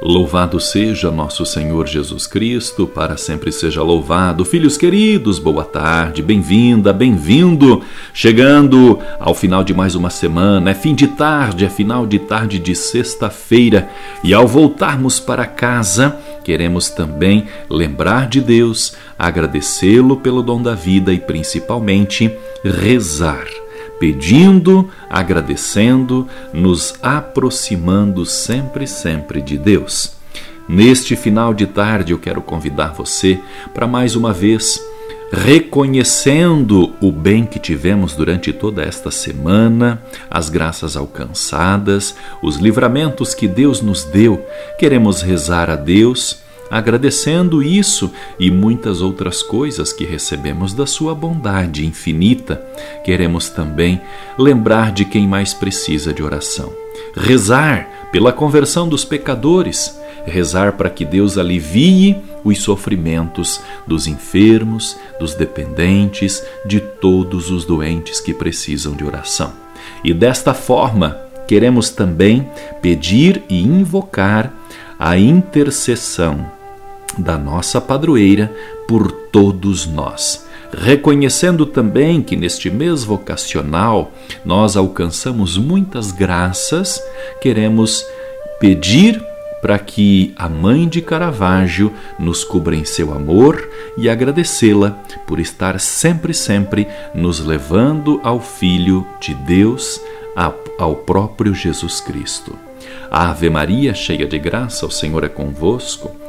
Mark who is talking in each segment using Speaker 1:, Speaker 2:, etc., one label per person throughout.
Speaker 1: Louvado seja nosso Senhor Jesus Cristo, para sempre seja louvado. Filhos queridos, boa tarde, bem-vinda, bem-vindo. Chegando ao final de mais uma semana, é fim de tarde, é final de tarde de sexta-feira, e ao voltarmos para casa, queremos também lembrar de Deus, agradecê-lo pelo dom da vida e principalmente rezar pedindo, agradecendo, nos aproximando sempre, sempre de Deus. Neste final de tarde, eu quero convidar você para mais uma vez, reconhecendo o bem que tivemos durante toda esta semana, as graças alcançadas, os livramentos que Deus nos deu, queremos rezar a Deus agradecendo isso e muitas outras coisas que recebemos da Sua bondade infinita, queremos também lembrar de quem mais precisa de oração. Rezar pela conversão dos pecadores, rezar para que Deus alivie os sofrimentos dos enfermos, dos dependentes, de todos os doentes que precisam de oração. E desta forma, queremos também pedir e invocar a intercessão da nossa padroeira por todos nós. Reconhecendo também que neste mês vocacional nós alcançamos muitas graças, queremos pedir para que a Mãe de Caravaggio nos cubra em seu amor e agradecê-la por estar sempre, sempre nos levando ao Filho de Deus, ao próprio Jesus Cristo. Ave Maria, cheia de graça, o Senhor é convosco.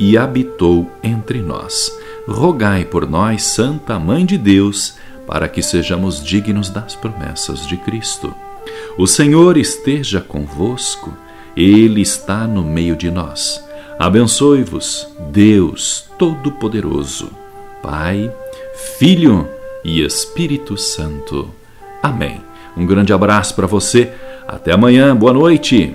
Speaker 1: e habitou entre nós. Rogai por nós, Santa Mãe de Deus, para que sejamos dignos das promessas de Cristo. O Senhor esteja convosco, Ele está no meio de nós. Abençoe-vos, Deus Todo-Poderoso, Pai, Filho e Espírito Santo. Amém. Um grande abraço para você. Até amanhã. Boa noite.